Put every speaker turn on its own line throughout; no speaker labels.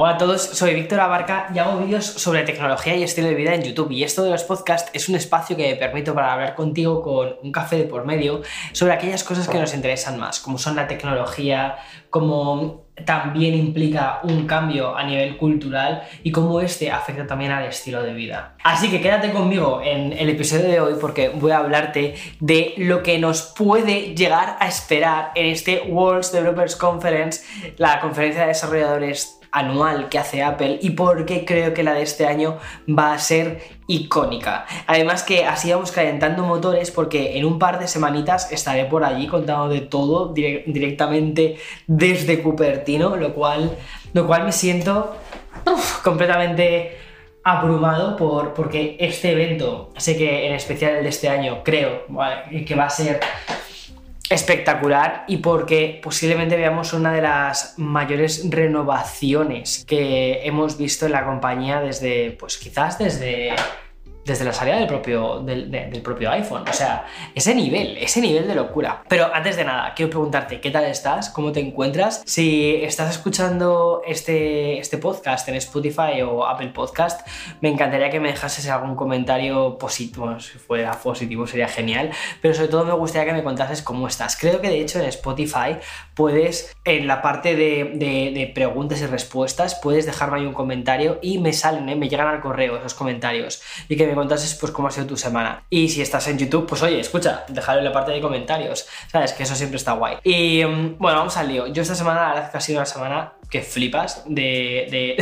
Hola a todos, soy Víctor Abarca y hago vídeos sobre tecnología y estilo de vida en YouTube y esto de los podcasts es un espacio que me permito para hablar contigo con un café de por medio sobre aquellas cosas que nos interesan más, como son la tecnología, como también implica un cambio a nivel cultural y cómo este afecta también al estilo de vida. Así que quédate conmigo en el episodio de hoy porque voy a hablarte de lo que nos puede llegar a esperar en este World Developers Conference, la conferencia de desarrolladores anual que hace Apple y por qué creo que la de este año va a ser icónica. Además que así vamos calentando motores porque en un par de semanitas estaré por allí contando de todo directamente desde Cupertino, lo cual, lo cual me siento completamente abrumado por, porque este evento, sé que en especial el de este año, creo que va a ser espectacular y porque posiblemente veamos una de las mayores renovaciones que hemos visto en la compañía desde, pues quizás desde desde la salida del propio, del, propio iPhone. O sea, ese nivel, ese nivel de locura. Pero antes de nada, quiero preguntarte, ¿qué tal estás? ¿Cómo te encuentras? Si estás escuchando este, este podcast en Spotify o Apple Podcast, me encantaría que me dejases algún comentario positivo. si fuera positivo sería genial. Pero sobre todo me gustaría que me contases cómo estás. Creo que de hecho en Spotify puedes, en la parte de, preguntas y respuestas, puedes dejarme ahí un comentario y me salen, ¿eh? me llegan al correo esos comentarios. Y que me contases pues cómo ha sido tu semana. Y si estás en YouTube, pues oye, escucha, déjalo en la parte de comentarios, ¿sabes? Que eso siempre está guay. Y mm, bueno, vamos al lío. Yo esta semana, la verdad que ha sido una semana que flipas de,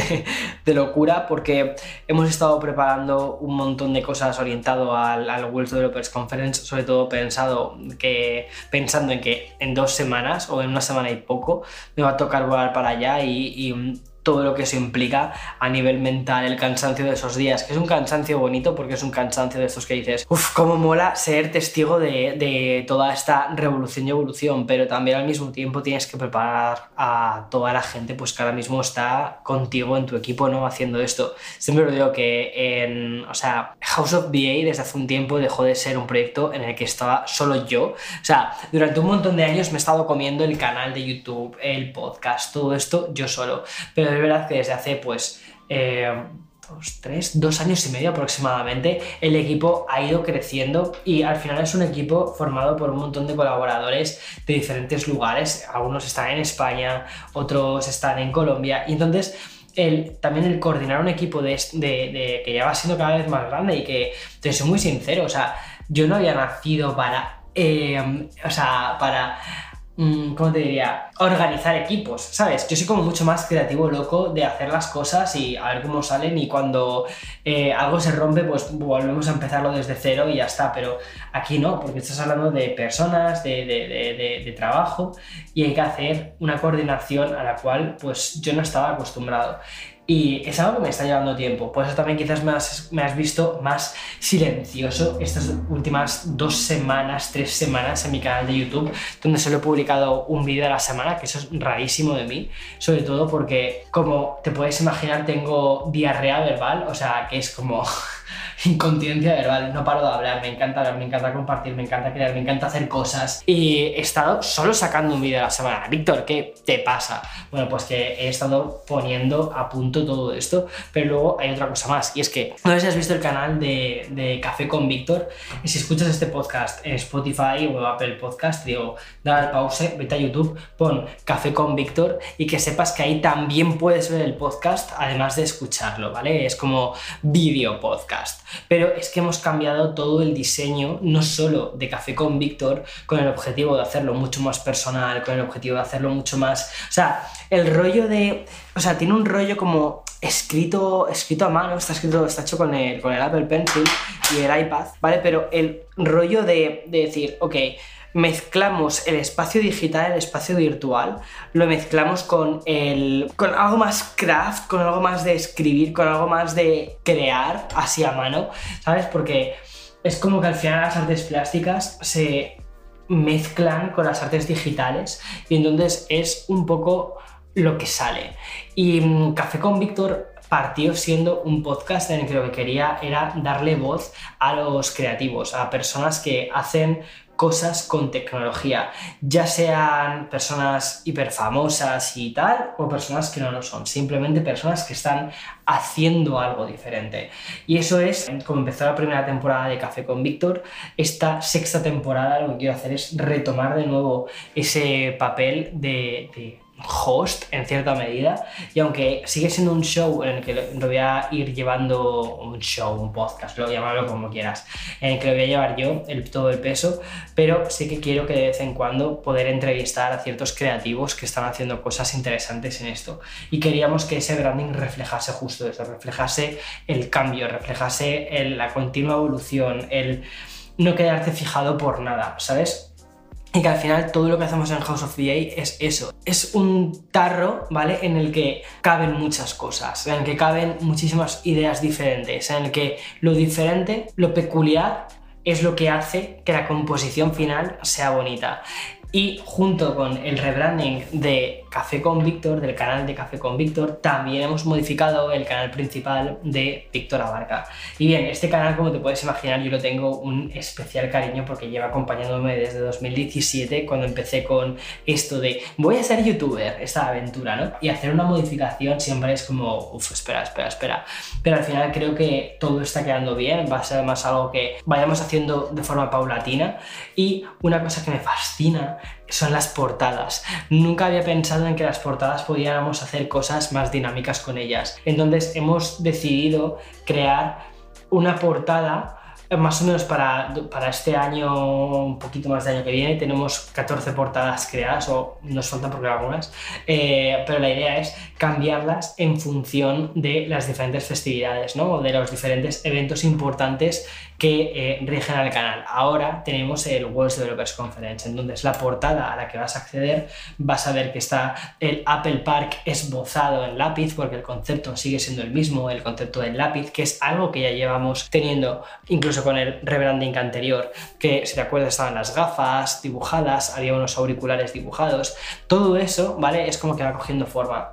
de, locura porque hemos estado preparando un montón de cosas orientado al, al World Developers Conference, sobre todo pensado que, pensando en que en dos semanas o en una semana y poco me va a tocar volar para allá y, y mm, todo lo que eso implica a nivel mental, el cansancio de esos días, que es un cansancio bonito porque es un cansancio de estos que dices, uff, cómo mola ser testigo de, toda esta revolución y evolución, pero también al mismo tiempo tienes que preparar a toda la gente pues que ahora mismo está contigo en tu equipo, ¿no? Haciendo esto. Siempre lo digo que en, o sea, House of BA desde hace un tiempo dejó de ser un proyecto en el que estaba solo yo. O sea, durante un montón de años me he estado comiendo el canal de YouTube, el podcast, todo esto yo solo. Pero es verdad que desde hace pues eh, dos, tres, dos años y medio aproximadamente el equipo ha ido creciendo y al final es un equipo formado por un montón de colaboradores de diferentes lugares. Algunos están en España, otros están en Colombia y entonces... El, también el coordinar un equipo de, de, que ya va siendo cada vez más grande y que, te soy muy sincero, o sea, yo no había nacido para, eh, o sea, para ¿cómo te diría? Organizar equipos, ¿sabes? Yo soy como mucho más creativo, loco, de hacer las cosas y a ver cómo salen y cuando eh, algo se rompe, pues volvemos a empezarlo desde cero y ya está. Pero aquí no, porque estás hablando de personas, de, de, de trabajo y hay que hacer una coordinación a la cual pues yo no estaba acostumbrado. Y es algo que me está llevando tiempo. Por eso también quizás me has, me has, visto más silencioso estas últimas dos semanas, tres semanas en mi canal de YouTube, donde solo he publicado un vídeo a la semana, que eso es rarísimo de mí. Sobre todo porque, como te puedes imaginar, tengo diarrea verbal, o sea, que es como incontinencia verbal, no paro de hablar, me encanta hablar, me encanta compartir, me encanta crear, me encanta hacer cosas. Y he estado solo sacando un vídeo a la semana. Víctor, ¿qué te pasa? Bueno, pues que he estado poniendo a punto todo esto, pero luego hay otra cosa más, y es que no sé si has visto el canal de, Café con Víctor, si escuchas este podcast en Spotify o Apple Podcast, digo, da al pause, vete a YouTube, pon Café con Víctor y que sepas que ahí también puedes ver el podcast, además de escucharlo, ¿vale? Es como vídeo podcast. Pero es que hemos cambiado todo el diseño, no solo de Café con Víctor, con el objetivo de hacerlo mucho más personal, con el objetivo de hacerlo mucho más... O sea, el rollo de... O sea, tiene un rollo como escrito, escrito a mano, está escrito, está hecho con el, con el Apple Pencil y el iPad, ¿vale? Pero el rollo de, de decir, ok, mezclamos el espacio digital, el espacio virtual, lo mezclamos con, el, con algo más craft, con algo más de escribir, con algo más de crear así a mano, ¿sabes? Porque es como que al final las artes plásticas se mezclan con las artes digitales y entonces es un poco lo que sale. Y mm, Café con Víctor partió siendo un podcast en el que lo que quería era darle voz a los creativos, a personas que hacen cosas con tecnología, ya sean personas hiperfamosas y tal, o personas que no lo son, simplemente personas que están haciendo algo diferente. Y eso es, como empezó la primera temporada de Café con Víctor, esta sexta temporada lo que quiero hacer es retomar de nuevo ese papel de, host en cierta medida y aunque sigue siendo un show en el que lo voy a ir llevando un show, un podcast, lo llamarlo como quieras, en el que lo voy a llevar yo el, todo el peso, pero sí que quiero que de vez en cuando poder entrevistar a ciertos creativos que están haciendo cosas interesantes en esto y queríamos que ese branding reflejase justo eso, reflejase el cambio, reflejase la continua evolución, el no quedarte fijado por nada, ¿sabes? Y que al final todo lo que hacemos en House of DA es eso. Es un tarro, ¿vale? En el que caben muchas cosas, en el que caben muchísimas ideas diferentes, en el que lo diferente, lo peculiar, es lo que hace que la composición final sea bonita. Y junto con el rebranding de Café con Víctor, del canal de Café con Víctor, también hemos modificado el canal principal de Víctor Abarca. Y bien, este canal, como te puedes imaginar, yo lo tengo un especial cariño porque lleva acompañándome desde 2017, cuando empecé con esto de voy a ser youtuber, esta aventura, ¿no? Y hacer una modificación siempre es como, uff, espera, espera, espera. Pero al final creo que todo está quedando bien, va a ser más algo que vayamos haciendo de forma paulatina. Y una cosa que me fascina son las portadas. Nunca había pensado en que las portadas pudiéramos hacer cosas más dinámicas con ellas. Entonces hemos decidido crear una portada más o menos para, para, este año, un poquito más de año que viene, tenemos 14 portadas creadas, o nos faltan porque algunas, eh, pero la idea es cambiarlas en función de las diferentes festividades, ¿no? O de los diferentes eventos importantes que eh, rigen al canal. Ahora tenemos el World Developers Conference, entonces la portada a la que vas a acceder vas a ver que está el Apple Park esbozado en lápiz, porque el concepto sigue siendo el mismo, el concepto del lápiz, que es algo que ya llevamos teniendo incluso con el rebranding anterior, que si te acuerdas estaban las gafas dibujadas, había unos auriculares dibujados, todo eso, ¿vale? Es como que va cogiendo forma.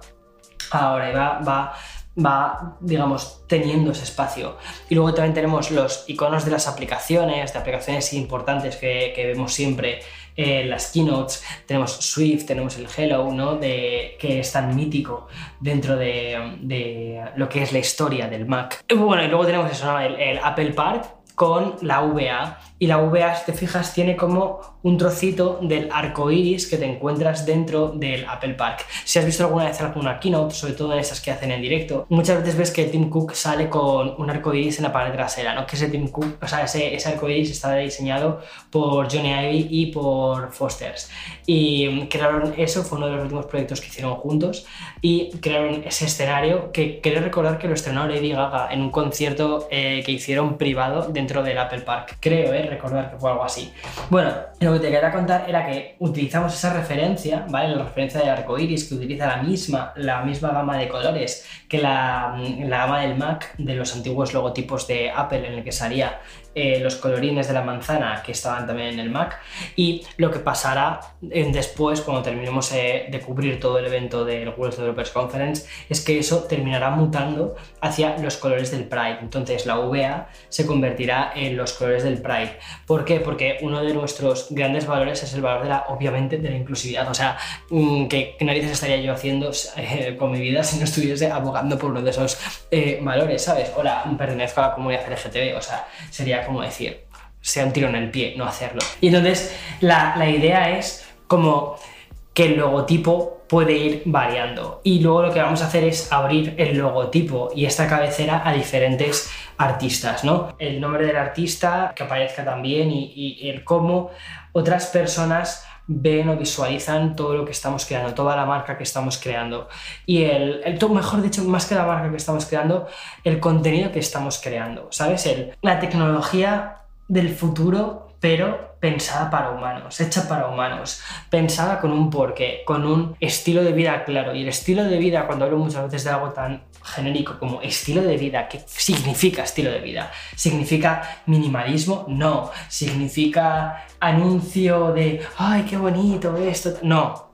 Ahora va, va va, digamos, teniendo ese espacio. Y luego también tenemos los iconos de las aplicaciones, de aplicaciones importantes que, vemos siempre en las keynotes. Tenemos Swift, tenemos el Hello, ¿no? De, que es tan mítico dentro de, lo que es la historia del Mac. Bueno, y luego tenemos eso, el, el Apple Park con la VA y la VA, si te fijas, tiene como un trocito del arco iris que te encuentras dentro del Apple Park. Si has visto alguna vez alguna keynote, sobre todo en esas que hacen en directo, muchas veces ves que Tim Cook sale con un arco iris en la pared trasera, ¿no? Que ese Tim Cook, o sea, ese, arco iris está diseñado por Johnny Ivy y por Fosters. Y crearon eso, fue uno de los últimos proyectos que hicieron juntos y crearon ese escenario que creo recordar que lo estrenó Lady Gaga en un concierto eh, que hicieron privado dentro del Apple Park. Creo, ¿eh? Recordar que fue algo así. Bueno, lo que te quería contar era que utilizamos esa referencia, ¿vale? La referencia de arco iris que utiliza la misma, la misma gama de colores que la, la gama del Mac de los antiguos logotipos de Apple en el que salía eh, los colorines de la manzana que estaban también en el Mac y lo que pasará después cuando terminemos eh, de cubrir todo el evento del World Developers Conference es que eso terminará mutando hacia los colores del Pride entonces la VA se convertirá en los colores del Pride ¿por qué? porque uno de nuestros grandes valores es el valor de la obviamente de la inclusividad o sea mm, que, narices estaría yo haciendo eh, con mi vida si no estuviese abogando por uno de esos valores ¿sabes? hola pertenezco a la comunidad LGTB o sea sería como decir, sea un tiro en el pie, no hacerlo. Y entonces la, idea es como que el logotipo puede ir variando. Y luego lo que vamos a hacer es abrir el logotipo y esta cabecera a diferentes artistas, ¿no? El nombre del artista que aparezca también y, el cómo otras personas ven o visualizan todo lo que estamos creando, toda la marca que estamos creando. Y el, el mejor dicho, más que la marca que estamos creando, el contenido que estamos creando, ¿sabes? El, la tecnología del futuro, pero pensada para humanos, hecha para humanos, pensada con un porqué, con un estilo de vida claro. Y el estilo de vida, cuando hablo muchas veces de algo tan genérico como estilo de vida, ¿qué significa estilo de vida? ¿Significa minimalismo? No. ¿Significa anuncio de, ay, qué bonito esto? No.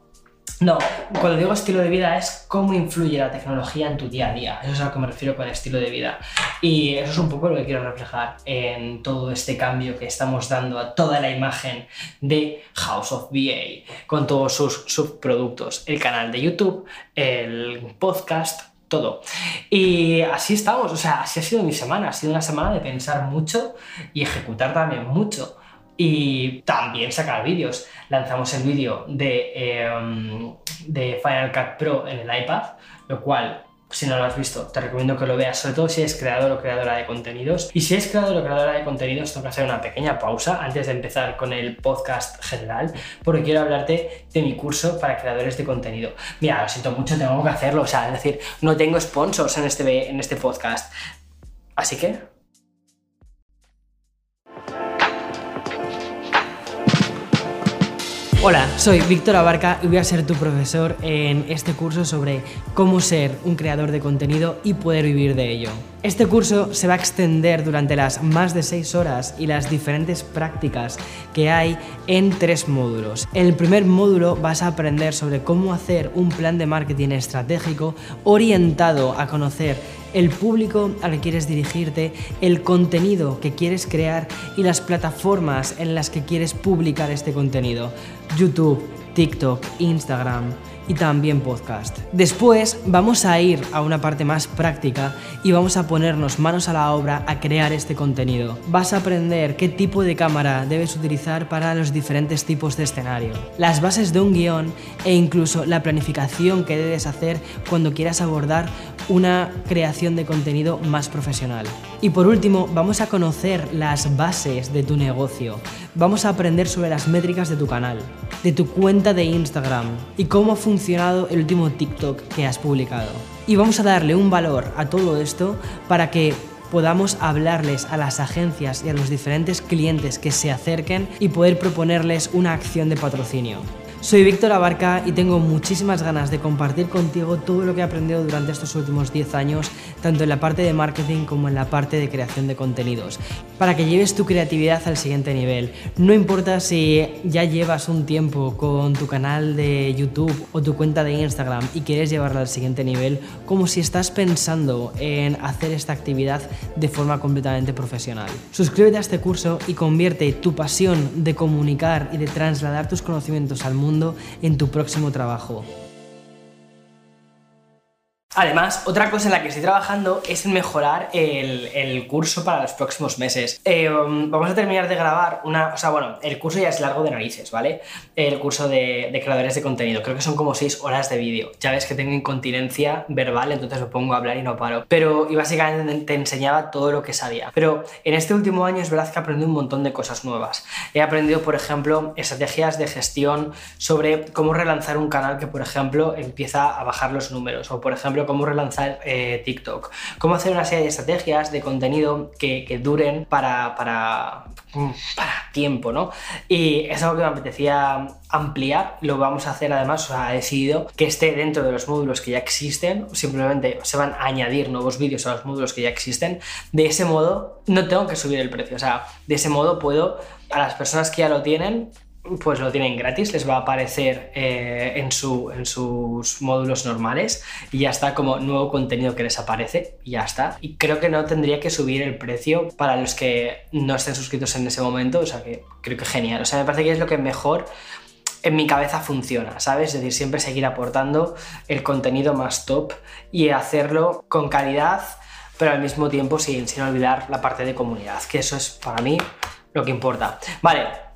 No, cuando digo estilo de vida es cómo influye la tecnología en tu día a día. Eso es a lo que me refiero con estilo de vida. Y eso es un poco lo que quiero reflejar en todo este cambio que estamos dando a toda la imagen de House of BA, con todos sus subproductos. El canal de YouTube, el podcast, todo. Y así estamos, o sea, así ha sido mi semana. Ha sido una semana de pensar mucho y ejecutar también mucho y también sacar vídeos. Lanzamos el vídeo de, em, de Final Cut Pro en el iPad, lo cual si no lo has visto, te recomiendo que lo veas, sobre todo si eres creador o creadora de contenidos. Y si eres creador o creadora de contenidos, tengo que hacer una pequeña pausa antes de empezar con el podcast general, porque quiero hablarte de mi curso para creadores de contenido. Mira, lo siento mucho, tengo que hacerlo, o sea, es decir, no tengo sponsors en este, en este podcast. Así que Hola, soy Víctor Abarca y voy a ser tu profesor en este curso sobre cómo ser un creador de contenido y poder vivir de ello. Este curso se va a extender durante las más de 6 horas y las diferentes prácticas que hay en tres módulos. En el primer módulo vas a aprender sobre cómo hacer un plan de marketing estratégico orientado a conocer el público al que quieres dirigirte, el contenido que quieres crear y las plataformas en las que quieres publicar este contenido. YouTube, TikTok, Instagram, y también podcast. Después vamos a ir a una parte más práctica y vamos a ponernos manos a la obra a crear este contenido. Vas a aprender qué tipo de cámara debes utilizar para los diferentes tipos de escenario, las bases de un guion e incluso la planificación que debes hacer cuando quieras abordar una creación de contenido más profesional. Y por último, vamos a conocer las bases de tu negocio. Vamos a aprender sobre las métricas de tu canal, de tu cuenta de Instagram y cómo funciona el último TikTok que has publicado. Y vamos a darle un valor a todo esto para que podamos hablarles a las agencias y a los diferentes clientes que se acerquen y poder proponerles una acción de patrocinio. Soy Víctor Abarca y tengo muchísimas ganas de compartir contigo todo lo que he aprendido durante estos últimos 10 años, tanto en la parte de marketing como en la parte de creación de contenidos, para que lleves tu creatividad al siguiente nivel. No importa si ya llevas un tiempo con tu canal de YouTube o tu cuenta de Instagram y quieres llevarla al siguiente nivel, como si estás pensando en hacer esta actividad de forma completamente profesional. Suscríbete a este curso y convierte tu pasión de comunicar y de trasladar tus conocimientos al mundo en tu próximo trabajo. Además, otra cosa en la que estoy trabajando es en mejorar el, curso para los próximos meses. Eh, vamos a terminar de grabar una... O sea, bueno, el curso ya es largo de narices, ¿vale? El curso de, creadores de contenido. Creo que son como 6 horas de vídeo. Ya ves que tengo incontinencia verbal, entonces me pongo a hablar y no paro. Pero, y básicamente te enseñaba todo lo que sabía. Pero en este último año es verdad que he aprendido un montón de cosas nuevas. He aprendido, por ejemplo, estrategias de gestión sobre cómo relanzar un canal que, por ejemplo, empieza a bajar los números. O, por ejemplo, cómo relanzar eh, TikTok, cómo hacer una serie de estrategias de contenido que, duren para, para, para, tiempo, ¿no? Y es algo que me apetecía ampliar, lo vamos a hacer además, o sea, he decidido que esté dentro de los módulos que ya existen, simplemente se van a añadir nuevos vídeos a los módulos que ya existen, de ese modo no tengo que subir el precio, o sea, de ese modo puedo a las personas que ya lo tienen pues lo tienen gratis, les va a aparecer eh, en, en, sus módulos normales y ya está como nuevo contenido que les aparece y ya está. Y creo que no tendría que subir el precio para los que no estén suscritos en ese momento, o sea que creo que genial. O sea, me parece que es lo que mejor en mi cabeza funciona, ¿sabes? Es decir, siempre seguir aportando el contenido más top y hacerlo con calidad, pero al mismo tiempo sin, sin olvidar la parte de comunidad, que eso es para mí lo que importa. Vale,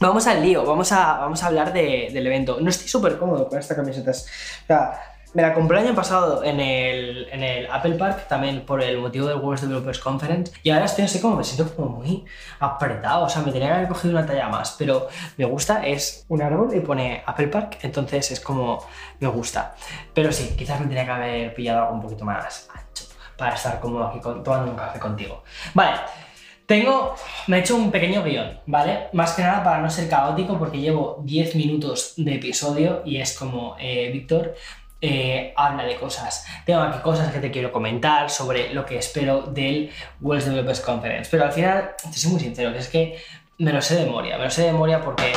Vamos al lío, vamos a, vamos a hablar del evento. No estoy súper cómodo con esta camiseta. O sea, me la compré el año pasado en el, en el, Apple Park, también por el motivo del World Developers Conference. Y ahora estoy así como, me siento como muy apretado. O sea, me tenía que haber cogido una talla más. Pero me gusta, es un árbol y pone Apple Park. Entonces es como, me gusta. Pero sí, quizás me tenía que haber pillado algo un poquito más ancho para estar cómodo aquí tomando un café contigo. Vale. Tengo, me he hecho un pequeño guion, ¿vale? Más que nada para no ser caótico porque llevo 10 minutos de episodio y es como, eh, Víctor, eh, habla de cosas. Tengo aquí cosas que te quiero comentar sobre lo que espero del World Developers Conference. Pero al final, te soy muy sincero, que es que me lo sé de memoria. Me lo sé de memoria porque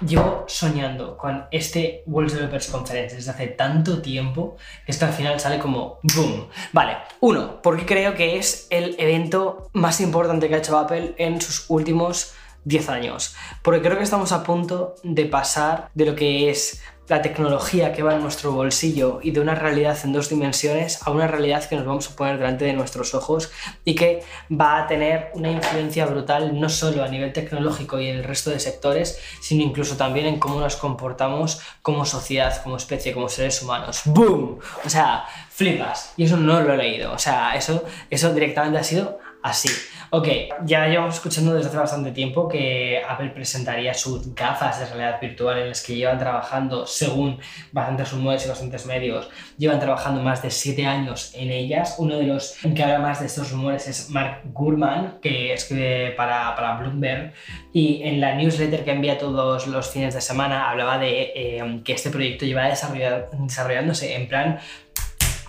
llevo soñando con este World Developers Conference desde hace tanto tiempo que esto al final sale como boom. Vale, uno, porque creo que es el evento más importante que ha hecho Apple en sus últimos 10 años. Porque creo que estamos a punto de pasar de lo que es la tecnología que va en nuestro bolsillo y de una realidad en dos dimensiones a una realidad que nos vamos a poner delante de nuestros ojos y que va a tener una influencia brutal no solo a nivel tecnológico y en el resto de sectores, sino incluso también en cómo nos comportamos como sociedad, como especie, como seres humanos. ¡Boom! O sea, flipas. Y eso no lo he leído. O sea, eso, eso directamente ha sido así. Ok, ya llevamos escuchando desde hace bastante tiempo que Apple presentaría sus gafas de realidad virtual en las que llevan trabajando, según bastantes rumores y bastantes medios, llevan trabajando más de 7 años en ellas. Uno de los que habla más de estos rumores es Mark Gurman, que escribe para, para Bloomberg, y en la newsletter que envía todos los fines de semana hablaba de eh, que este proyecto lleva desarrollándose en plan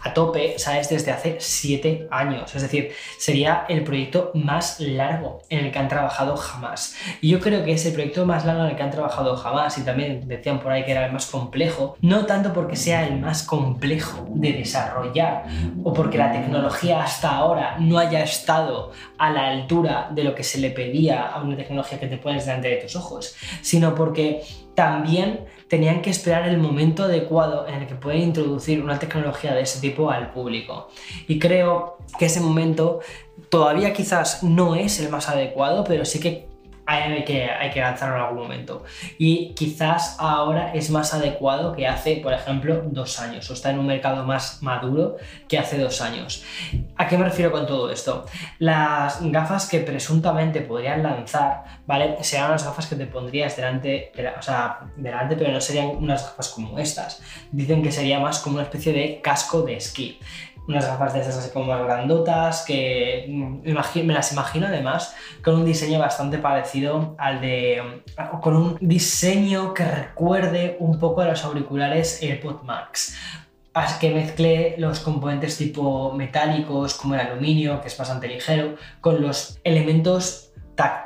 a tope, ¿sabes? Desde hace 7 años. Es decir, sería el proyecto más largo en el que han trabajado jamás. Y yo creo que es el proyecto más largo en el que han trabajado jamás. Y también decían por ahí que era el más complejo. No tanto porque sea el más complejo de desarrollar o porque la tecnología hasta ahora no haya estado a la altura de lo que se le pedía a una tecnología que te pones delante de tus ojos, sino porque también tenían que esperar el momento adecuado en el que pueden introducir una tecnología de ese tipo al público. Y creo que ese momento todavía quizás no es el más adecuado, pero sí que hay que, hay que lanzarlo en algún momento. Y quizás ahora es más adecuado que hace, por ejemplo, dos años, o está en un mercado más maduro que hace dos años. ¿A qué me refiero con todo esto? Las gafas que presuntamente podrían lanzar, ¿vale? Serían las gafas que te pondrías delante, o sea, delante, pero no serían unas gafas como estas. Dicen que sería más como una especie de casco de esquí unas gafas de esas así como más grandotas, que mm, me las imagino además con un diseño bastante parecido al de... con un diseño que recuerde un poco a los auriculares AirPod Max. Así que mezclé los componentes tipo metálicos como el aluminio, que es bastante ligero, con los elementos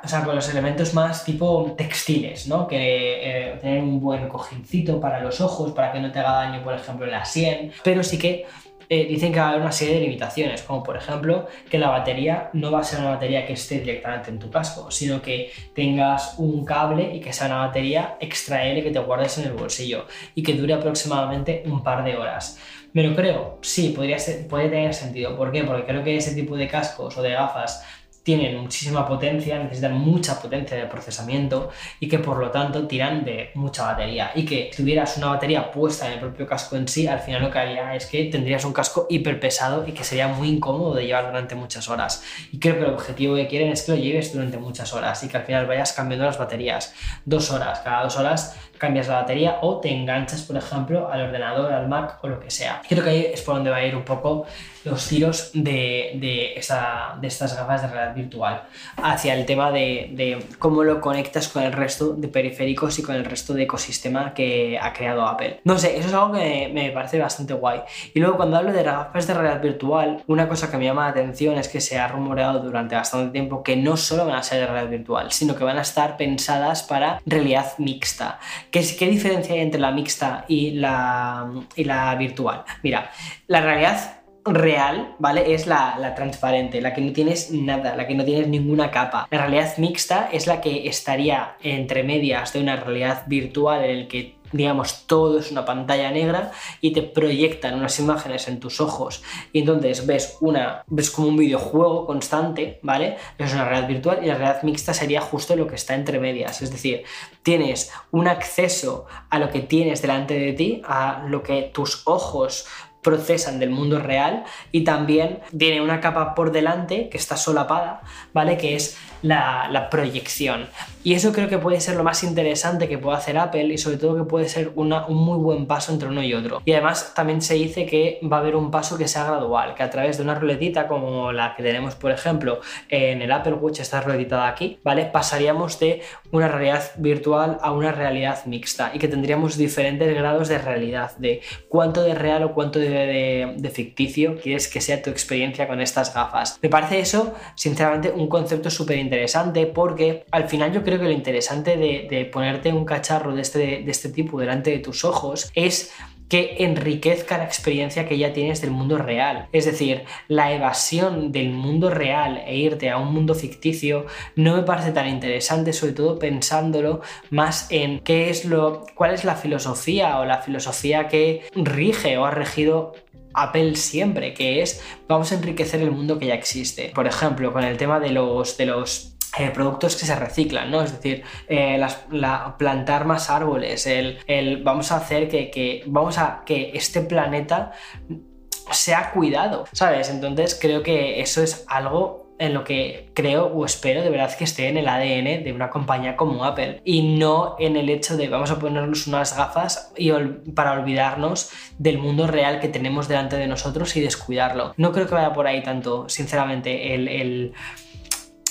o sea, con los elementos más tipo textiles, ¿no? Que eh, tener un buen cojincito para los ojos, para que no te haga daño, por ejemplo, la sien, pero sí que eh, dicen que va a haber una serie de limitaciones, como por ejemplo que la batería no va a ser una batería que esté directamente en tu casco, sino que tengas un cable y que sea una batería extraíble que te guardes en el bolsillo y que dure aproximadamente un par de horas. ¿Me lo creo? Sí, podría ser, puede tener sentido. ¿Por qué? Porque creo que ese tipo de cascos o de gafas tienen muchísima potencia, necesitan mucha potencia de procesamiento y que por lo tanto tiran de mucha batería y que si tuvieras una batería puesta en el propio casco en sí, al final lo que haría es que tendrías un casco hiper pesado y que sería muy incómodo de llevar durante muchas horas. Y creo que el objetivo que quieren es que lo lleves durante muchas horas y que al final vayas cambiando las baterías. Dos horas, cada dos horas cambias la batería o te enganchas, por ejemplo, al ordenador, al Mac o lo que sea. Creo que ahí es por donde va a ir un poco los tiros de, de, de estas gafas de realidad virtual hacia el tema de, de, cómo lo conectas con el resto de periféricos y con el resto de ecosistema que ha creado Apple. No sé, eso es algo que me, parece bastante guay. Y luego cuando hablo de gafas de realidad virtual, una cosa que me llama la atención es que se ha rumoreado durante bastante tiempo que no solo van a ser de realidad virtual, sino que van a estar pensadas para realidad mixta ¿Qué, ¿Qué, diferencia hay entre la mixta y la, y la virtual? Mira, la realidad real, ¿vale? Es la, la, transparente, la que no tienes nada, la que no tienes ninguna capa. La realidad mixta es la que estaría entre medias de una realidad virtual en el que digamos, todo es una pantalla negra y te proyectan unas imágenes en tus ojos y entonces ves una, ves como un videojuego constante, ¿vale? Es una realidad virtual y la realidad mixta sería justo lo que está entre medias, es decir, tienes un acceso a lo que tienes delante de ti, a lo que tus ojos procesan del mundo real y también tiene una capa por delante que está solapada, ¿vale? Que es la, proyección. Y eso creo que puede ser lo más interesante que puede hacer Apple y sobre todo que puede ser un muy buen paso entre uno y otro. Y además también se dice que va a haber un paso que sea gradual, que a través de una ruletita como la que tenemos por ejemplo en el Apple Watch, esta ruletita de aquí, ¿vale? Pasaríamos de una realidad virtual a una realidad mixta y que tendríamos diferentes grados de realidad, de cuánto de real o cuánto de de, de, ficticio quieres que sea tu experiencia con estas gafas. Me parece eso, sinceramente, un concepto súper interesante porque al final yo creo que lo interesante de, de ponerte un cacharro de este, de este tipo delante de tus ojos es que enriquezca la experiencia que ya tienes del mundo real. Es decir, la evasión del mundo real e irte a un mundo ficticio no me parece tan interesante, sobre todo pensándolo más en qué es lo, cuál es la filosofía o la filosofía que rige o ha regido Apple siempre, que es vamos a enriquecer el mundo que ya existe. Por ejemplo, con el tema de los, de los eh, productos que se reciclan, ¿no? Es decir, eh, plantar más árboles, el, vamos a hacer que, vamos a que este planeta sea cuidado, ¿sabes? Entonces creo que eso es algo en lo que creo o espero de verdad que esté en el ADN de una compañía como Apple y no en el hecho de vamos a ponernos unas gafas y para olvidarnos del mundo real que tenemos delante de nosotros y descuidarlo. No creo que vaya por ahí tanto, sinceramente, el el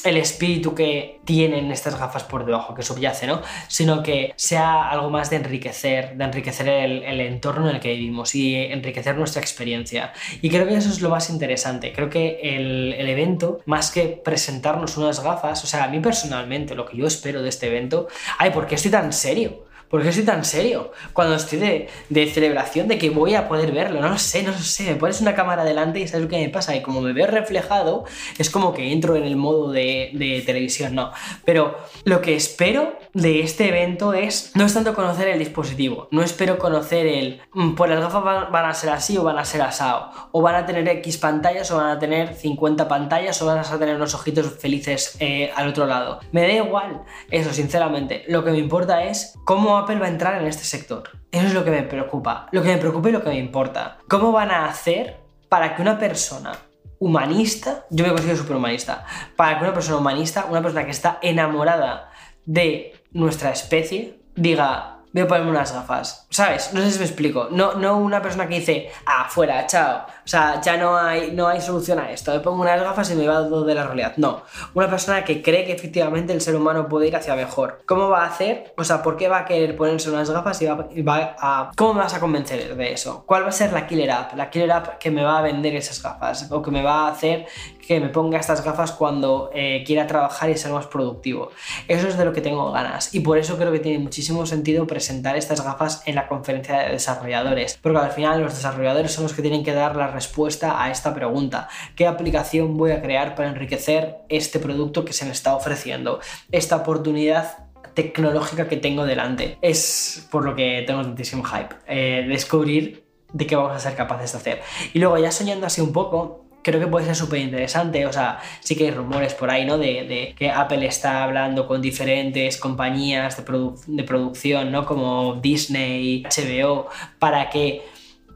espíritu que tienen estas gafas por debajo, que subyace, ¿no? Sino que sea algo más de enriquecer, de enriquecer el, entorno en el que vivimos y enriquecer nuestra experiencia. Y creo que eso es lo más interesante. Creo que el, el evento, más que presentarnos unas gafas, o sea, a mí personalmente, lo que yo espero de este evento, ay, ¿por qué estoy tan serio? ¿Por qué soy tan serio? Cuando estoy de, celebración de que voy a poder verlo, no lo sé, no lo sé. Me pones una cámara delante y sabes lo que me pasa. Y como me veo reflejado, es como que entro en el modo de, televisión, no. Pero lo que espero de este evento es, no es tanto conocer el dispositivo, no espero conocer el, mm, pues las gafas van, a ser así o van a ser asado, o van a tener X pantallas o van a tener 50 pantallas o van a tener unos ojitos felices eh, al otro lado. Me da igual eso, sinceramente. Lo que me importa es cómo Apple va a entrar en este sector. Eso es lo que me preocupa. Lo que me preocupa y lo que me importa. ¿Cómo van a hacer para que una persona humanista, yo me considero súper humanista, para que una persona humanista, una persona que está enamorada de nuestra especie, diga, voy a ponerme unas gafas. ¿Sabes? No sé si me explico. No, no una persona que dice, ah, fuera, chao. O sea, ya no hay, no hay solución a esto. Me pongo unas gafas y me va todo de la realidad. No. Una persona que cree que efectivamente el ser humano puede ir hacia mejor. ¿Cómo va a hacer? O sea, ¿por qué va a querer ponerse unas gafas y va, a. ¿Cómo me vas a convencer de eso? ¿Cuál va a ser la killer app? La killer app que me va a vender esas gafas. O que me va a hacer que me ponga estas gafas cuando eh, quiera trabajar y ser más productivo. Eso es de lo que tengo ganas. Y por eso creo que tiene muchísimo sentido presentar estas gafas en la conferencia de desarrolladores, porque al final los desarrolladores son los que tienen que dar la respuesta a esta pregunta. ¿Qué aplicación voy a crear para enriquecer este producto que se me está ofreciendo? Esta oportunidad tecnológica que tengo delante. Es por lo que tengo tantísimo hype. Eh, descubrir de qué vamos a ser capaces de hacer. Y luego ya soñando así un poco, creo que puede ser súper interesante. O sea, sí que hay rumores por ahí, ¿no? De, que Apple está hablando con diferentes compañías de, de producción, ¿no? Como Disney, HBO, para que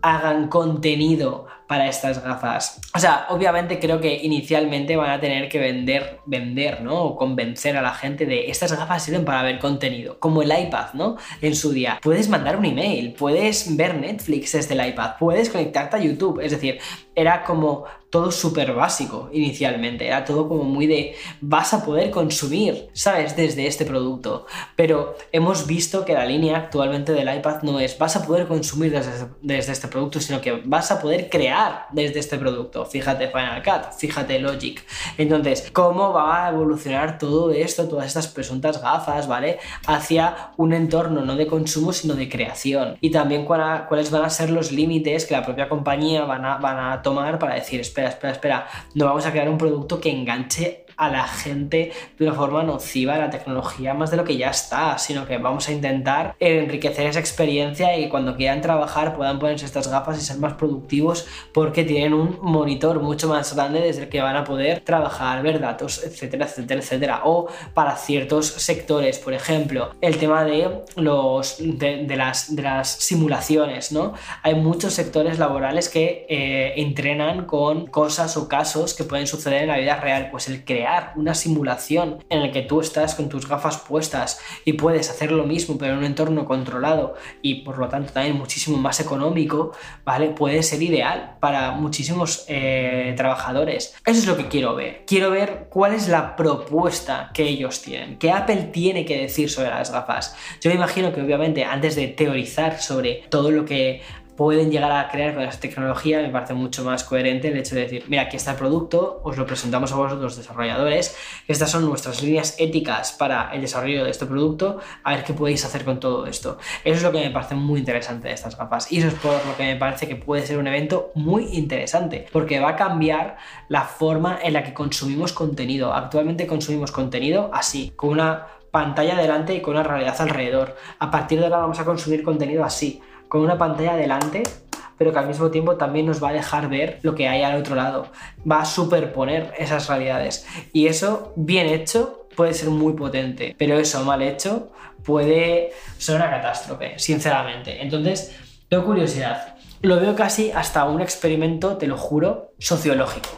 hagan contenido para estas gafas. O sea, obviamente creo que inicialmente van a tener que vender, vender, ¿no? O convencer a la gente de estas gafas sirven para ver contenido, como el iPad, ¿no? En su día. Puedes mandar un email, puedes ver Netflix desde el iPad, puedes conectarte a YouTube, es decir, era como todo súper básico inicialmente, era todo como muy de vas a poder consumir, ¿sabes? Desde este producto. Pero hemos visto que la línea actualmente del iPad no es vas a poder consumir desde, desde este producto, sino que vas a poder crear desde este producto. Fíjate Final Cut, fíjate Logic. Entonces, ¿cómo va a evolucionar todo esto, todas estas presuntas gafas, ¿vale? Hacia un entorno no de consumo, sino de creación. Y también cuáles van a ser los límites que la propia compañía van a, van a tomar para decir, espera, espera, espera, no vamos a crear un producto que enganche a la gente de una forma nociva la tecnología más de lo que ya está, sino que vamos a intentar enriquecer esa experiencia y cuando quieran trabajar puedan ponerse estas gafas y ser más productivos porque tienen un monitor mucho más grande desde el que van a poder trabajar, ver datos, etcétera, etcétera, etcétera. O para ciertos sectores, por ejemplo, el tema de los de, las, de las simulaciones, ¿no? Hay muchos sectores laborales que eh, entrenan con cosas o casos que pueden suceder en la vida real, pues el crear una simulación en el que tú estás con tus gafas puestas y puedes hacer lo mismo pero en un entorno controlado y por lo tanto también muchísimo más económico, ¿vale? Puede ser ideal para muchísimos eh, trabajadores. Eso es lo que quiero ver. Quiero ver cuál es la propuesta que ellos tienen, que Apple tiene que decir sobre las gafas. Yo me imagino que obviamente antes de teorizar sobre todo lo que pueden llegar a crear con esa tecnología me parece mucho más coherente el hecho de decir, mira, aquí está el producto, os lo presentamos a vosotros desarrolladores, estas son nuestras líneas éticas para el desarrollo de este producto, a ver qué podéis hacer con todo esto. Eso es lo que me parece muy interesante de estas gafas y eso es por lo que me parece que puede ser un evento muy interesante, porque va a cambiar la forma en la que consumimos contenido. Actualmente consumimos contenido así, con una pantalla delante y con una realidad alrededor. A partir de ahora vamos a consumir contenido así, con una pantalla delante pero que al mismo tiempo también nos va a dejar ver lo que hay al otro lado. Va a superponer esas realidades. Y eso, bien hecho, puede ser muy potente, pero eso mal hecho puede ser una catástrofe, sinceramente. Entonces, tengo curiosidad. Lo veo casi hasta un experimento, te lo juro, sociológico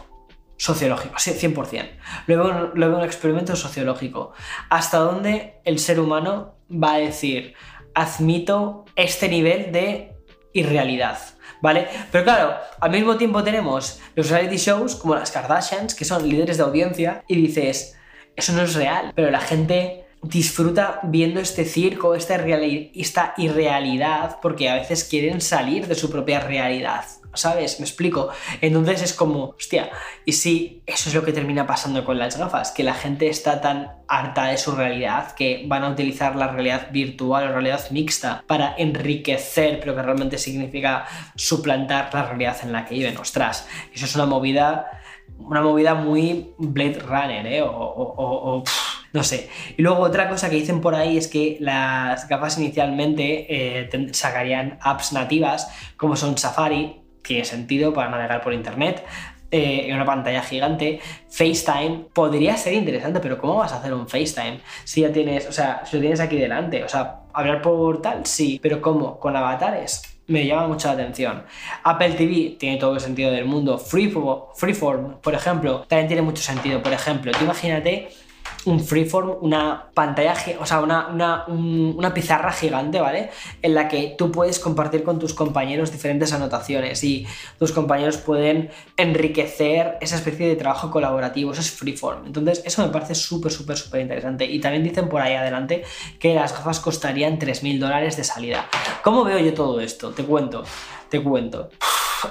sociológico, sí, 100%. Luego, luego un experimento sociológico. ¿Hasta dónde el ser humano va a decir, admito este nivel de irrealidad? ¿Vale? Pero claro, al mismo tiempo tenemos los reality shows como las Kardashians, que son líderes de audiencia, y dices, eso no es real, pero la gente disfruta viendo este circo, esta, irrealidad, porque a veces quieren salir de su propia realidad. ¿Sabes? Me explico. Entonces es como, hostia, y si eso es lo que termina pasando con las gafas, que la gente está tan harta de su realidad que van a utilizar la realidad virtual o realidad mixta para enriquecer, pero que realmente significa suplantar la realidad en la que viven. Ostras, eso es una movida, una movida muy Blade Runner, ¿eh? O, no sé. Y luego otra cosa que dicen por ahí es que las gafas inicialmente eh, sacarían apps nativas como son Safari, tiene sentido para navegar por internet. Eh, en una pantalla gigante, FaceTime podría ser interesante, pero ¿cómo vas a hacer un FaceTime si ya tienes, o sea, si lo tienes aquí delante? O sea, hablar por tal, sí, pero ¿cómo? ¿Con avatares? me llama mucho la atención. Apple TV tiene todo el sentido del mundo. Freeform, por ejemplo, también tiene mucho sentido. Por ejemplo, tú imagínate un freeform, una pantalla, o sea, una, una, pizarra gigante, ¿vale? En la que tú puedes compartir con tus compañeros diferentes anotaciones y tus compañeros pueden enriquecer esa especie de trabajo colaborativo, eso es freeform. Entonces, eso me parece súper, súper, súper interesante. Y también dicen por ahí adelante que las gafas costarían 3.000 dólares de salida. ¿Cómo veo yo todo esto? Te cuento, te cuento.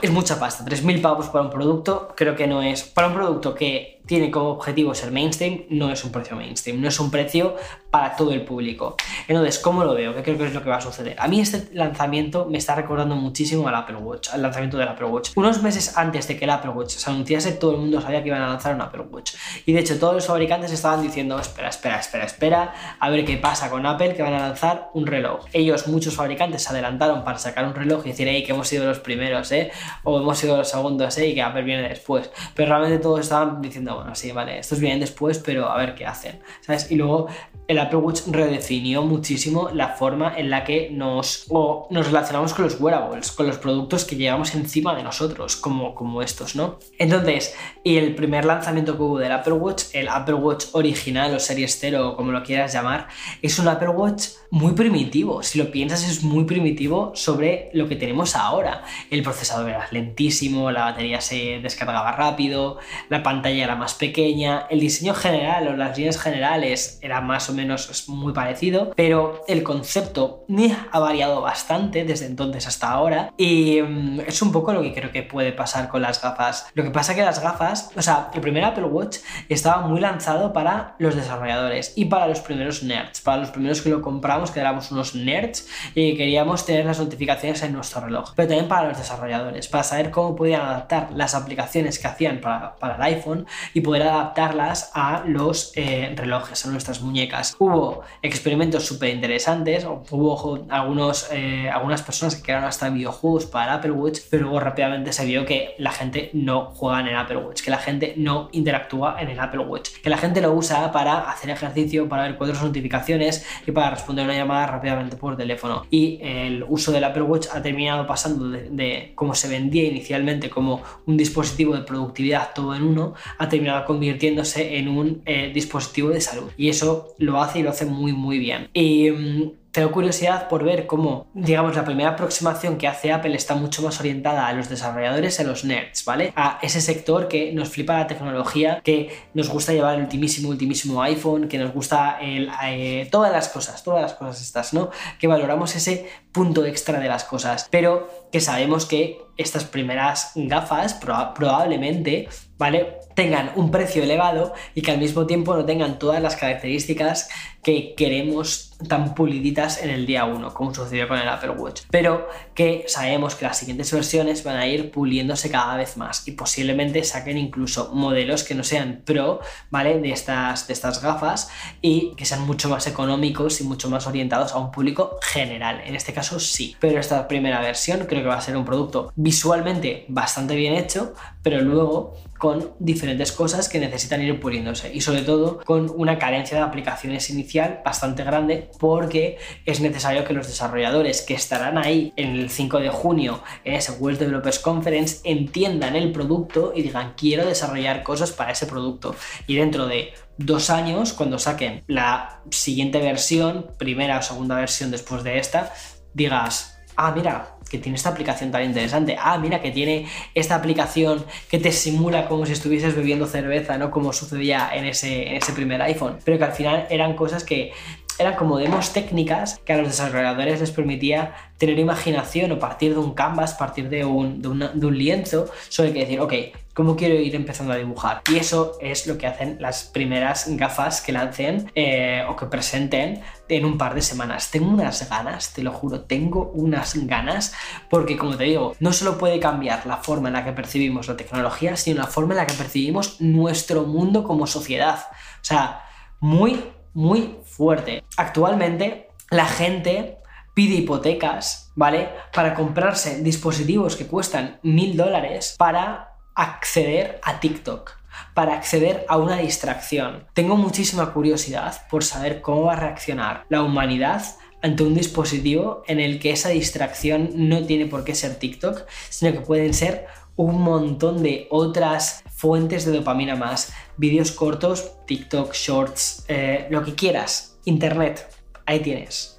Es mucha pasta, 3.000 pavos para un producto, creo que no es. Para un producto que tiene como objetivo ser mainstream, no es un precio mainstream, no es un precio para todo el público. Entonces, ¿cómo lo veo? ¿Qué creo que es lo que va a suceder? A mí este lanzamiento me está recordando muchísimo al Apple Watch, al lanzamiento del Apple Watch. Unos meses antes de que el Apple Watch se anunciase, todo el mundo sabía que iban a lanzar un Apple Watch. Y de hecho, todos los fabricantes estaban diciendo, espera, espera, espera, espera, a ver qué pasa con Apple, que van a lanzar un reloj. Ellos, muchos fabricantes, se adelantaron para sacar un reloj y decir, hey, que hemos sido los primeros, ¿eh? O hemos sido los segundos, ¿eh? Y que Apple viene después. Pero realmente todos estaban diciendo, vale, estos vienen después, pero a ver qué hacen, ¿sabes? Y luego el Apple Watch redefinió muchísimo la forma en la que nos, nos relacionamos con los wearables, con los productos que llevamos encima de nosotros, como, como estos, ¿no? Entonces, y el primer lanzamiento que hubo del Apple Watch, el Apple Watch original o Series 0 o como lo quieras llamar, es un Apple Watch muy primitivo. Si lo piensas, es muy primitivo sobre lo que tenemos ahora. El procesador era lentísimo, la batería se descargaba rápido, la pantalla era más pequeña, el diseño general o las líneas generales era más o menos muy parecido, pero el concepto ha variado bastante desde entonces hasta ahora y mm, es un poco lo que creo que puede pasar con las gafas. Lo que pasa que las gafas, o sea, el primer Apple Watch estaba muy lanzado para los desarrolladores y para los primeros nerds, para los primeros que lo compramos, que éramos unos nerds y queríamos tener las notificaciones en nuestro reloj, pero también para los desarrolladores, para saber cómo podían adaptar las aplicaciones que hacían para, para el iPhone y poder adaptarlas a los eh, relojes, a nuestras muñecas. Hubo experimentos súper interesantes, hubo algunos, eh, algunas personas que crearon hasta videojuegos para Apple Watch, pero luego rápidamente se vio que la gente no juega en el Apple Watch, que la gente no interactúa en el Apple Watch, que la gente lo usa para hacer ejercicio, para ver cuatro notificaciones y para responder una llamada rápidamente por teléfono. Y el uso del Apple Watch ha terminado pasando de, de cómo se vendía inicialmente como un dispositivo de productividad todo en uno, ha terminado convirtiéndose en un eh, dispositivo de salud. Y eso lo hace y lo hace muy muy bien. Y mm, tengo curiosidad por ver cómo, digamos, la primera aproximación que hace Apple está mucho más orientada a los desarrolladores, a los nerds, ¿vale? A ese sector que nos flipa la tecnología, que nos gusta llevar el ultimísimo, ultimísimo iPhone, que nos gusta eh, todas las cosas, todas las cosas estas, ¿no? Que valoramos ese punto extra de las cosas, pero que sabemos que estas primeras gafas probablemente, ¿vale? Tengan un precio elevado y que al mismo tiempo no tengan todas las características que queremos tan puliditas en el día 1, como sucedió con el Apple Watch. Pero que sabemos que las siguientes versiones van a ir puliéndose cada vez más y posiblemente saquen incluso modelos que no sean pro, ¿vale? De estas, de estas gafas y que sean mucho más económicos y mucho más orientados a un público general. En este caso sí. Pero esta primera versión creo que va a ser un producto visualmente bastante bien hecho, pero luego con diferentes cosas que necesitan ir puliéndose y sobre todo con una carencia de aplicaciones inicial bastante grande porque es necesario que los desarrolladores que estarán ahí en el 5 de junio en ese World Developers Conference entiendan el producto y digan quiero desarrollar cosas para ese producto y dentro de dos años cuando saquen la siguiente versión primera o segunda versión después de esta digas ah mira tiene esta aplicación tan interesante. Ah, mira, que tiene esta aplicación que te simula como si estuvieses bebiendo cerveza, ¿no? Como sucedía en ese, en ese primer iPhone. Pero que al final eran cosas que eran como demos técnicas que a los desarrolladores les permitía tener imaginación o partir de un canvas, partir de un, de, un lienzo, sobre que decir, ok, ¿cómo quiero ir empezando a dibujar? Y eso es lo que hacen las primeras gafas que lancen eh, o que presenten en un par de semanas. Tengo unas ganas, te lo juro, tengo unas ganas, porque como te digo, no solo puede cambiar la forma en la que percibimos la tecnología, sino la forma en la que percibimos nuestro mundo como sociedad. O sea, muy, muy fuerte. Actualmente la gente pide hipotecas, ¿vale? Para comprarse dispositivos que cuestan mil dólares para acceder a TikTok para acceder a una distracción. Tengo muchísima curiosidad por saber cómo va a reaccionar la humanidad ante un dispositivo en el que esa distracción no tiene por qué ser TikTok, sino que pueden ser un montón de otras fuentes de dopamina más. Vídeos cortos, TikTok, shorts, eh, lo que quieras. Internet, ahí tienes.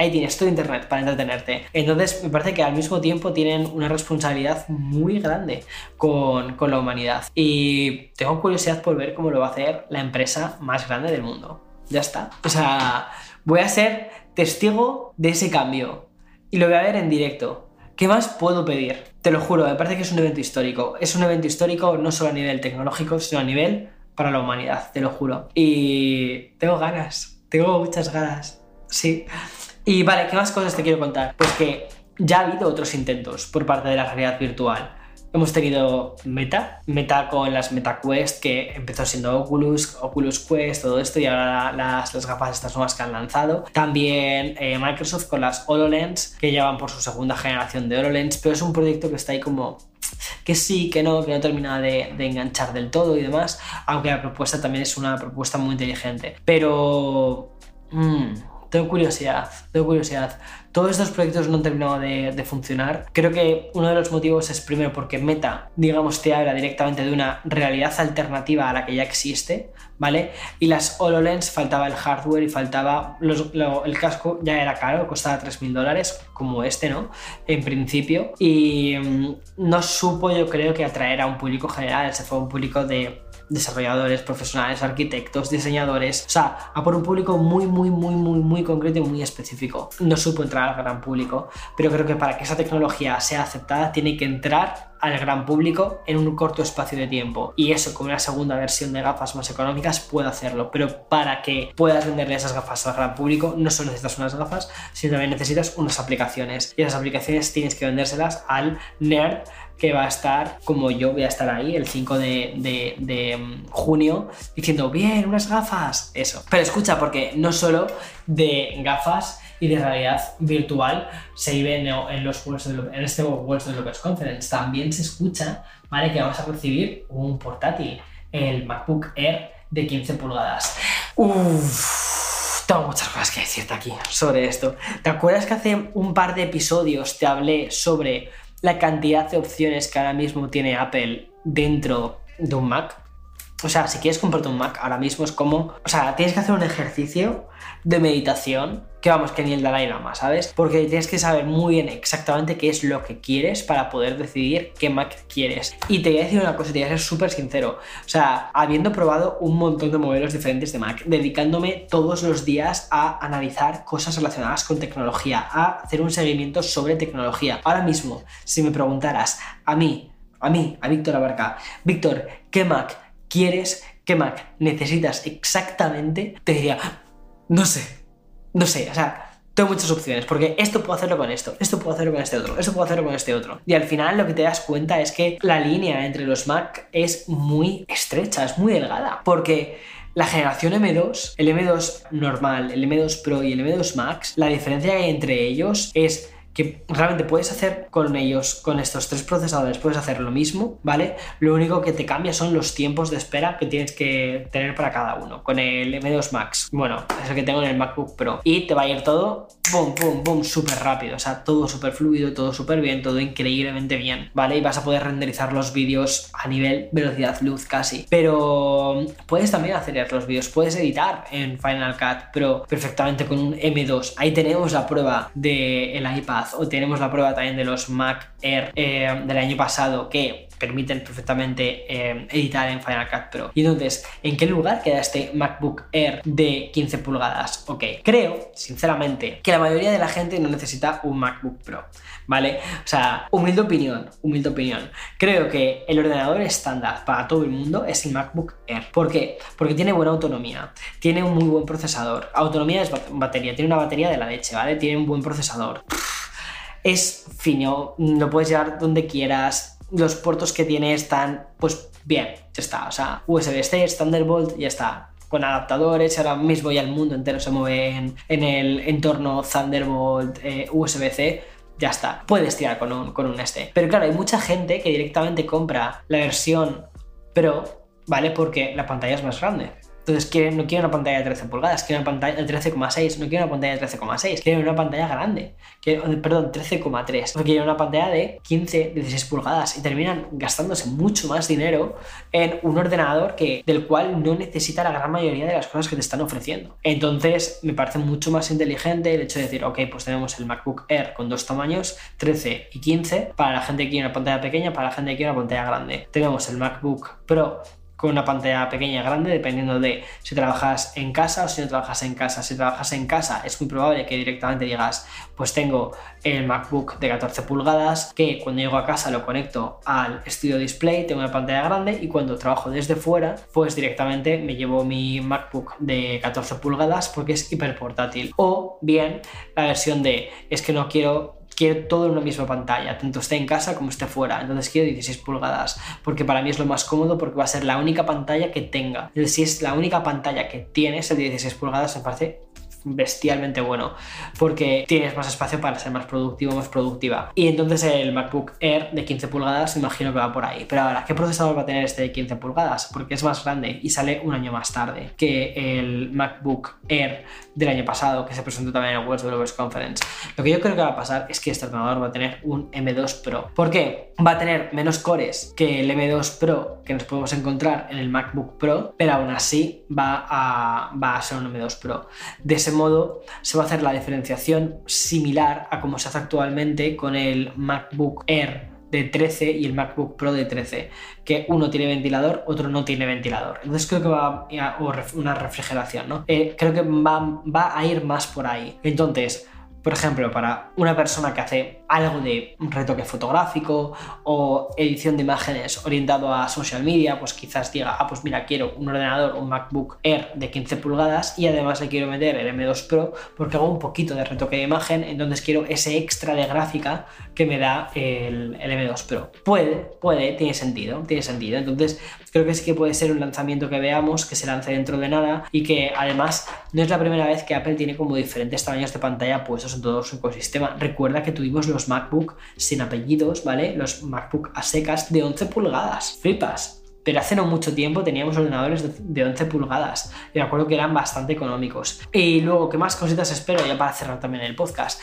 Ahí tienes todo Internet para entretenerte. Entonces me parece que al mismo tiempo tienen una responsabilidad muy grande con, con la humanidad. Y tengo curiosidad por ver cómo lo va a hacer la empresa más grande del mundo. Ya está. O sea, voy a ser testigo de ese cambio. Y lo voy a ver en directo. ¿Qué más puedo pedir? Te lo juro, me parece que es un evento histórico. Es un evento histórico no solo a nivel tecnológico, sino a nivel para la humanidad, te lo juro. Y tengo ganas, tengo muchas ganas. Sí. Y vale, ¿qué más cosas te quiero contar? Pues que ya ha habido otros intentos por parte de la realidad virtual. Hemos tenido Meta, Meta con las MetaQuest, que empezó siendo Oculus, Oculus Quest, todo esto, y ahora las, las gafas estas nuevas que han lanzado. También eh, Microsoft con las HoloLens, que llevan por su segunda generación de HoloLens, pero es un proyecto que está ahí como que sí, que no, que no termina de, enganchar del todo y demás, aunque la propuesta también es una propuesta muy inteligente. Pero... Mmm, tengo curiosidad, tengo curiosidad. Todos estos proyectos no han terminado de, funcionar. Creo que uno de los motivos es primero porque Meta, digamos, te habla directamente de una realidad alternativa a la que ya existe, ¿vale? Y las HoloLens faltaba el hardware y faltaba el casco, ya era caro, costaba 3.000 dólares, como este, ¿no? En principio. Y mm, no supo, yo creo, que atraer a un público general, se fue un público de desarrolladores, profesionales, arquitectos, diseñadores, o sea, a por un público muy, muy, muy, muy, muy concreto y muy específico. No supo entrar al gran público, pero creo que para que esa tecnología sea aceptada tiene que entrar al gran público en un corto espacio de tiempo. Y eso con una segunda versión de gafas más económicas puede hacerlo, pero para que puedas venderle esas gafas al gran público no solo necesitas unas gafas, sino también necesitas unas aplicaciones. Y esas aplicaciones tienes que vendérselas al nerd que va a estar, como yo voy a estar ahí el 5 de, mm, junio, diciendo, bien, unas gafas, eso. Pero escucha, porque no solo de gafas y de realidad virtual se vive en, los en este World Developers Conference, también se escucha, ¿vale? Que vamos a recibir un portátil, el MacBook Air de 15 pulgadas. Uff, tengo muchas cosas que decirte aquí sobre esto. ¿Te acuerdas que hace un par de episodios te hablé sobre la cantidad de opciones que ahora mismo tiene Apple dentro de un Mac. O sea, si quieres comprarte un Mac ahora mismo es como, o sea, tienes que hacer un ejercicio de meditación que vamos, que ni el Dalai Lama, ¿sabes? Porque tienes que saber muy bien exactamente qué es lo que quieres para poder decidir qué Mac quieres. Y te voy a decir una cosa, te voy a ser súper sincero. O sea, habiendo probado un montón de modelos diferentes de Mac, dedicándome todos los días a analizar cosas relacionadas con tecnología, a hacer un seguimiento sobre tecnología. Ahora mismo, si me preguntaras a mí, a mí, a Víctor Abarca, Víctor, ¿qué Mac quieres? ¿Qué Mac necesitas exactamente? Te diría, no sé, no sé, o sea, tengo muchas opciones, porque esto puedo hacerlo con esto, esto puedo hacerlo con este otro, esto puedo hacerlo con este otro. Y al final lo que te das cuenta es que la línea entre los Mac es muy estrecha, es muy delgada, porque la generación M2, el M2 normal, el M2 Pro y el M2 Max, la diferencia que hay entre ellos es que realmente puedes hacer con ellos, con estos tres procesadores, puedes hacer lo mismo, ¿vale? Lo único que te cambia son los tiempos de espera que tienes que tener para cada uno. Con el M2 Max, bueno, es el que tengo en el MacBook Pro. Y te va a ir todo, boom, boom, boom, súper rápido. O sea, todo súper fluido, todo súper bien, todo increíblemente bien, ¿vale? Y vas a poder renderizar los vídeos a nivel velocidad luz casi. Pero puedes también acelerar los vídeos, puedes editar en Final Cut Pro perfectamente con un M2. Ahí tenemos la prueba del iPad o tenemos la prueba también de los Mac Air eh, del año pasado que permiten perfectamente eh, editar en Final Cut Pro. Y entonces, ¿en qué lugar queda este MacBook Air de 15 pulgadas? Ok, creo, sinceramente, que la mayoría de la gente no necesita un MacBook Pro, ¿vale? O sea, humilde opinión, humilde opinión. Creo que el ordenador estándar para todo el mundo es el MacBook Air. ¿Por qué? Porque tiene buena autonomía, tiene un muy buen procesador, autonomía es batería, tiene una batería de la leche, ¿vale? Tiene un buen procesador es fino, lo puedes llevar donde quieras, los puertos que tiene están, pues bien, ya está, o sea, USB-C, Thunderbolt, ya está, con adaptadores, ahora mismo ya el mundo entero se mueve en, el entorno Thunderbolt, eh, USB-C, ya está, puedes tirar con un, con un este. Pero claro, hay mucha gente que directamente compra la versión Pro, ¿vale? Porque la pantalla es más grande. Entonces no quieren una pantalla de 13 pulgadas, quieren una pantalla de 13,6, no quieren una pantalla de 13,6, quieren una pantalla grande, perdón, 13,3, porque quieren una pantalla de 15, 16 pulgadas y terminan gastándose mucho más dinero en un ordenador que, del cual no necesita la gran mayoría de las cosas que te están ofreciendo. Entonces me parece mucho más inteligente el hecho de decir, ok, pues tenemos el MacBook Air con dos tamaños, 13 y 15, para la gente que quiere una pantalla pequeña, para la gente que quiere una pantalla grande. Tenemos el MacBook Pro con una pantalla pequeña grande, dependiendo de si trabajas en casa o si no trabajas en casa. Si trabajas en casa, es muy probable que directamente digas, pues tengo el MacBook de 14 pulgadas, que cuando llego a casa lo conecto al Studio Display, tengo una pantalla grande y cuando trabajo desde fuera, pues directamente me llevo mi MacBook de 14 pulgadas porque es hiper portátil. O bien la versión de es que no quiero quiero todo en una misma pantalla, tanto esté en casa como esté fuera. Entonces quiero 16 pulgadas, porque para mí es lo más cómodo, porque va a ser la única pantalla que tenga. Si es la única pantalla que tienes, el de 16 pulgadas, me parece bestialmente bueno porque tienes más espacio para ser más productivo, más productiva. Y entonces el MacBook Air de 15 pulgadas imagino que va por ahí. Pero ahora, ¿qué procesador va a tener este de 15 pulgadas? Porque es más grande y sale un año más tarde que el MacBook Air del año pasado que se presentó también en el World Developers Conference. Lo que yo creo que va a pasar es que este ordenador va a tener un M2 Pro. ¿Por qué? Va a tener menos cores que el M2 Pro que nos podemos encontrar en el MacBook Pro, pero aún así va a, ser un M2 Pro. De modo se va a hacer la diferenciación similar a como se hace actualmente con el MacBook Air de 13 y el MacBook Pro de 13, que uno tiene ventilador, otro no tiene ventilador. Entonces creo que va o una refrigeración, ¿no? Eh, creo que va, va a ir más por ahí. Entonces, por ejemplo, para una persona que hace algo de retoque fotográfico o edición de imágenes orientado a social media, pues quizás diga, ah, pues mira, quiero un ordenador, un MacBook Air de 15 pulgadas y además le quiero meter el M2 Pro porque hago un poquito de retoque de imagen, entonces quiero ese extra de gráfica que me da el, el M2 Pro. Puede, puede, tiene sentido, tiene sentido. Entonces, creo que sí que puede ser un lanzamiento que veamos, que se lance dentro de nada y que además no es la primera vez que Apple tiene como diferentes tamaños de pantalla puestos en todo su ecosistema. Recuerda que tuvimos los MacBook sin apellidos, ¿vale? Los MacBook a secas de 11 pulgadas. Flipas pero hace no mucho tiempo teníamos ordenadores de 11 pulgadas. Me acuerdo que eran bastante económicos. Y luego, ¿qué más cositas espero? Ya para cerrar también el podcast.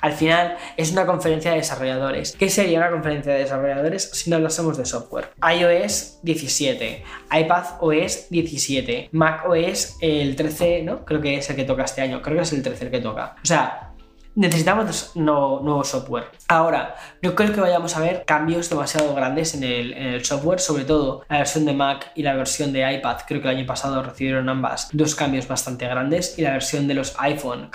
al final es una conferencia de desarrolladores. ¿Qué sería una conferencia de desarrolladores si no hablásemos de software? iOS 17, iPad OS 17, Mac OS el 13, ¿no? Creo que es el que toca este año. Creo que es el 13 el que toca. O sea, necesitamos nuevo software. Ahora, no creo que vayamos a ver cambios demasiado grandes en el, software, sobre todo la versión de Mac y la versión de iPad. Creo que el año pasado recibieron ambas dos cambios bastante grandes y la versión de los iPhone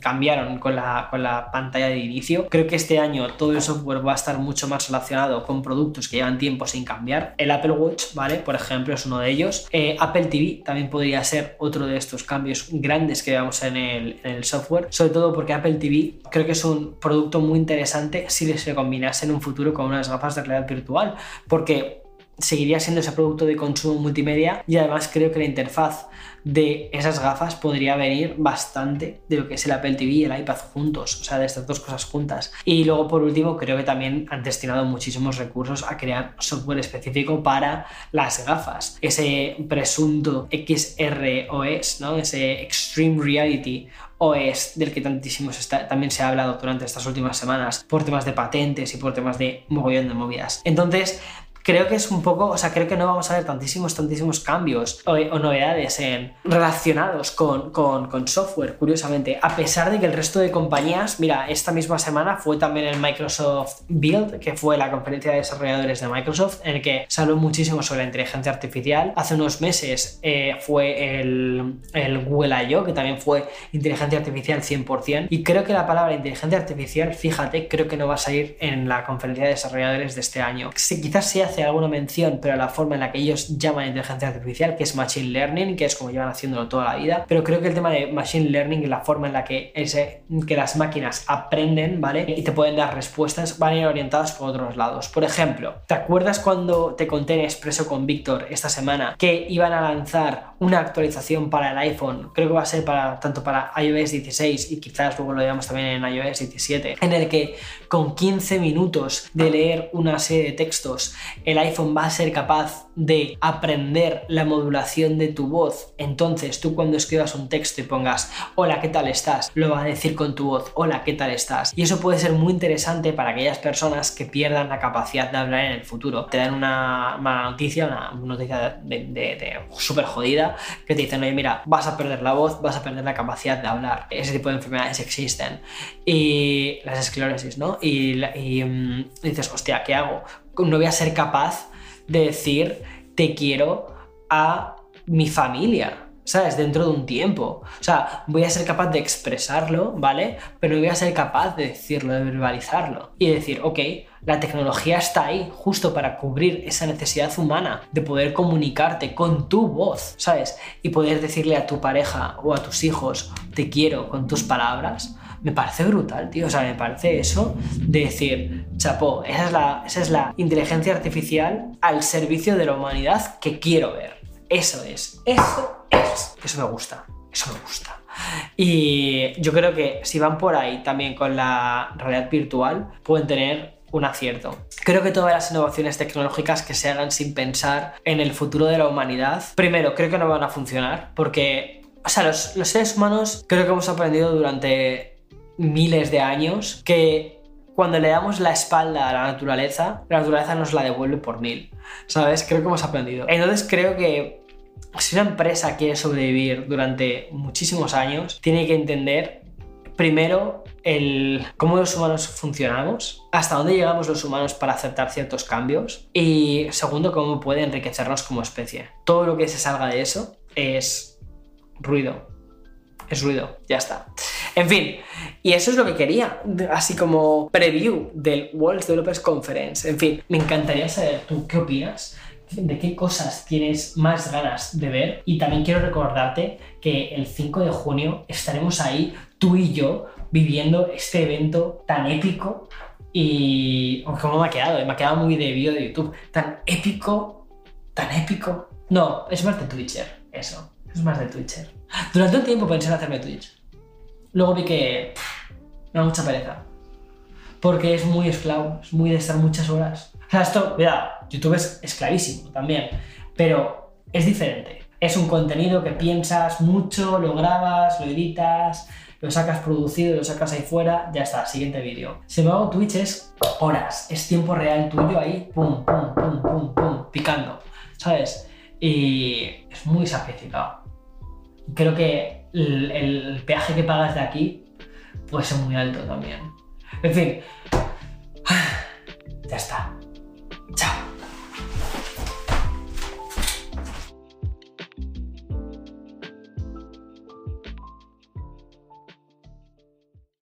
cambiaron con la, con la pantalla de inicio. Creo que este año todo el software va a estar mucho más relacionado con productos que llevan tiempo sin cambiar. El Apple Watch, ¿vale? Por ejemplo, es uno de ellos. Eh, Apple TV también podría ser otro de estos cambios grandes que veamos en el, en el software, sobre todo porque Apple TV creo que es un producto muy interesante si se combinase en un futuro con unas gafas de realidad virtual, porque seguiría siendo ese producto de consumo multimedia y además creo que la interfaz de esas gafas podría venir bastante de lo que es el Apple TV y el iPad juntos, o sea, de estas dos cosas juntas. Y luego, por último, creo que también han destinado muchísimos recursos a crear software específico para las gafas. Ese presunto XROS, ¿no? Ese Extreme Reality OS del que tantísimo también se ha hablado durante estas últimas semanas por temas de patentes y por temas de mogollón de movidas. Entonces, creo que es un poco, o sea, creo que no vamos a ver tantísimos, tantísimos cambios o, novedades en, relacionados con, con, software, curiosamente, a pesar de que el resto de compañías, mira, esta misma semana fue también el Microsoft Build, que fue la conferencia de desarrolladores de Microsoft, en el que se habló muchísimo sobre la inteligencia artificial. Hace unos meses eh, fue el, el Google I.O., que también fue inteligencia artificial 100%, y creo que la palabra inteligencia artificial, fíjate, creo que no va a salir en la conferencia de desarrolladores de este año. Si quizás se hace alguna mención, pero la forma en la que ellos llaman inteligencia artificial, que es Machine Learning, que es como llevan haciéndolo toda la vida. Pero creo que el tema de Machine Learning y la forma en la que, ese, que las máquinas aprenden, ¿vale? Y te pueden dar respuestas, van a ir orientadas por otros lados. Por ejemplo, ¿te acuerdas cuando te conté en Expreso con Víctor esta semana que iban a lanzar una actualización para el iPhone? Creo que va a ser para tanto para iOS 16 y quizás luego lo veamos también en iOS 17, en el que con 15 minutos de leer una serie de textos, el iPhone va a ser capaz de aprender la modulación de tu voz. Entonces tú cuando escribas un texto y pongas hola, ¿qué tal estás? Lo va a decir con tu voz, hola, ¿qué tal estás? Y eso puede ser muy interesante para aquellas personas que pierdan la capacidad de hablar en el futuro. Te dan una mala noticia, una noticia de, súper jodida, que te dicen, oye, mira, vas a perder la voz, vas a perder la capacidad de hablar. Ese tipo de enfermedades existen. Y las esclerosis, ¿no? Y, y mm, dices, hostia, ¿qué hago? No voy a ser capaz de decir te quiero a mi familia, ¿sabes? Dentro de un tiempo. O sea, voy a ser capaz de expresarlo, ¿vale? Pero no voy a ser capaz de decirlo, de verbalizarlo. Y decir, ok, la tecnología está ahí justo para cubrir esa necesidad humana de poder comunicarte con tu voz, ¿sabes? Y poder decirle a tu pareja o a tus hijos, te quiero con tus palabras me parece brutal, tío. O sea, me parece eso de decir, chapó, esa es la, esa es la inteligencia artificial al servicio de la humanidad que quiero ver. Eso es, eso es. Eso me gusta, eso me gusta. Y yo creo que si van por ahí también con la realidad virtual, pueden tener un acierto. Creo que todas las innovaciones tecnológicas que se hagan sin pensar en el futuro de la humanidad, primero, creo que no van a funcionar porque, o sea, los, los seres humanos creo que hemos aprendido durante miles de años que cuando le damos la espalda a la naturaleza, la naturaleza nos la devuelve por mil. ¿Sabes? Creo que hemos aprendido. Entonces creo que si una empresa quiere sobrevivir durante muchísimos años, tiene que entender primero el cómo los humanos funcionamos, hasta dónde llegamos los humanos para aceptar ciertos cambios y segundo cómo puede enriquecernos como especie. Todo lo que se salga de eso es ruido. Es ruido, ya está. En fin, y eso es lo que quería, así como preview del World Developers Conference. En fin, me encantaría saber tú qué opinas de qué cosas tienes más ganas de ver y también quiero recordarte que el 5 de junio estaremos ahí tú y yo viviendo este evento tan épico y como me ha quedado, me ha quedado muy de vídeo de YouTube, tan épico, tan épico. No, es más de Twitcher, eso, es más de Twitcher. Durante un tiempo pensé en hacerme Twitch Luego vi que me da mucha pereza. Porque es muy esclavo, es muy de estar muchas horas O sea, esto, cuidado, YouTube es esclavísimo también, pero es diferente. Es un contenido que piensas mucho, lo grabas, lo editas, lo sacas producido, lo sacas ahí fuera, ya está, siguiente vídeo. Sin embargo, Twitch es horas, es tiempo real tuyo ahí, pum, pum, pum, pum, pum, picando, ¿sabes? Y es muy sacrificado. Creo que el, peaje que pagas de aquí puede ser muy alto también. En fin, ya está. Chao.